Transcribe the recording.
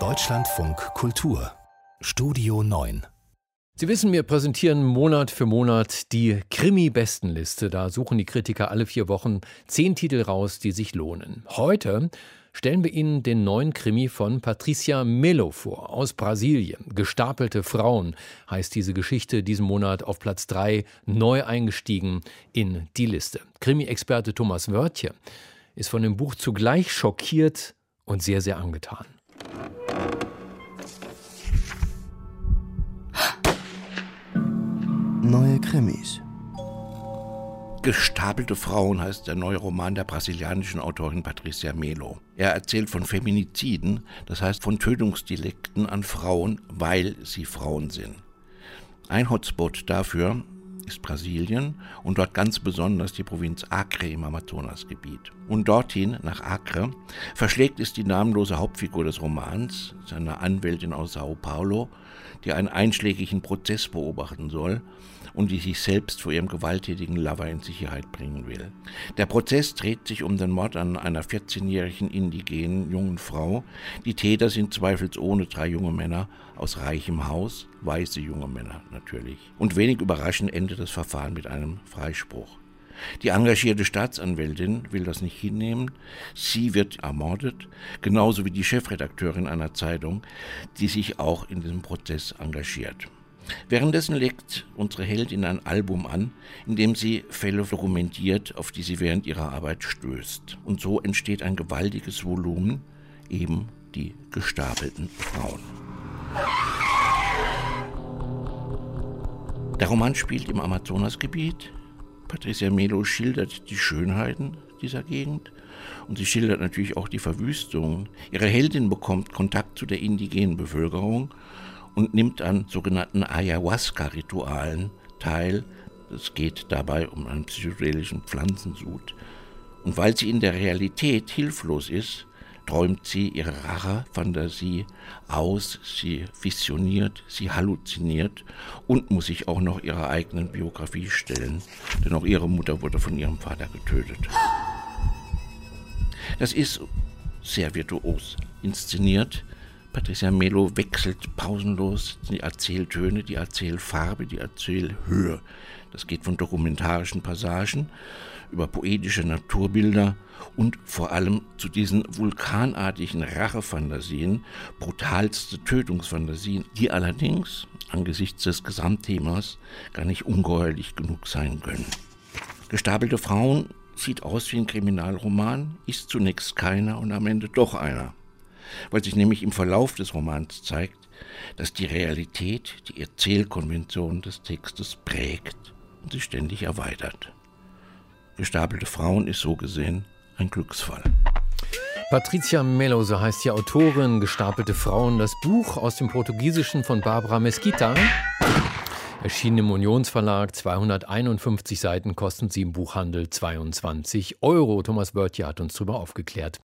Deutschlandfunk Kultur Studio 9 Sie wissen, wir präsentieren Monat für Monat die Krimi-Bestenliste. Da suchen die Kritiker alle vier Wochen zehn Titel raus, die sich lohnen. Heute stellen wir Ihnen den neuen Krimi von Patricia Melo vor, aus Brasilien. Gestapelte Frauen heißt diese Geschichte diesen Monat auf Platz drei neu eingestiegen in die Liste. Krimi-Experte Thomas Wörtje ist von dem Buch zugleich schockiert und sehr, sehr angetan. Neue Krimis. Gestapelte Frauen heißt der neue Roman der brasilianischen Autorin Patricia Melo. Er erzählt von Feminiziden, das heißt von Tötungsdelikten an Frauen, weil sie Frauen sind. Ein Hotspot dafür ist Brasilien und dort ganz besonders die Provinz Acre im Amazonasgebiet. Und dorthin, nach Acre, verschlägt es die namenlose Hauptfigur des Romans, seine Anwältin aus Sao Paulo, die einen einschlägigen Prozess beobachten soll und die sich selbst vor ihrem gewalttätigen Lover in Sicherheit bringen will. Der Prozess dreht sich um den Mord an einer 14-jährigen indigenen jungen Frau. Die Täter sind zweifelsohne drei junge Männer aus reichem Haus, weiße junge Männer natürlich. Und wenig überraschend endet das Verfahren mit einem Freispruch. Die engagierte Staatsanwältin will das nicht hinnehmen. Sie wird ermordet, genauso wie die Chefredakteurin einer Zeitung, die sich auch in diesem Prozess engagiert. Währenddessen legt unsere Heldin ein Album an, in dem sie Fälle dokumentiert, auf die sie während ihrer Arbeit stößt. Und so entsteht ein gewaltiges Volumen, eben die gestapelten Frauen. Der Roman spielt im Amazonasgebiet. Patricia Melo schildert die Schönheiten dieser Gegend und sie schildert natürlich auch die Verwüstung. Ihre Heldin bekommt Kontakt zu der indigenen Bevölkerung und nimmt an sogenannten Ayahuasca-Ritualen teil. Es geht dabei um einen psychedelischen Pflanzensud. Und weil sie in der Realität hilflos ist, träumt sie ihre Rache-Fantasie aus, sie visioniert, sie halluziniert und muss sich auch noch ihrer eigenen Biografie stellen, denn auch ihre Mutter wurde von ihrem Vater getötet. Das ist sehr virtuos inszeniert, Patricia Melo wechselt pausenlos die Erzähltöne, die Erzählfarbe, die Erzählhöhe. Das geht von dokumentarischen Passagen über poetische Naturbilder und vor allem zu diesen vulkanartigen Rachefantasien, brutalste Tötungsfantasien, die allerdings angesichts des Gesamtthemas gar nicht ungeheuerlich genug sein können. Gestapelte Frauen sieht aus wie ein Kriminalroman, ist zunächst keiner und am Ende doch einer weil sich nämlich im Verlauf des Romans zeigt, dass die Realität die Erzählkonvention des Textes prägt und sich ständig erweitert. Gestapelte Frauen ist so gesehen ein Glücksfall. Patricia Melo, so heißt die Autorin, Gestapelte Frauen, das Buch aus dem Portugiesischen von Barbara Mesquita. Erschienen im Unionsverlag, 251 Seiten kosten sie im Buchhandel 22 Euro. Thomas Wörtje hat uns darüber aufgeklärt.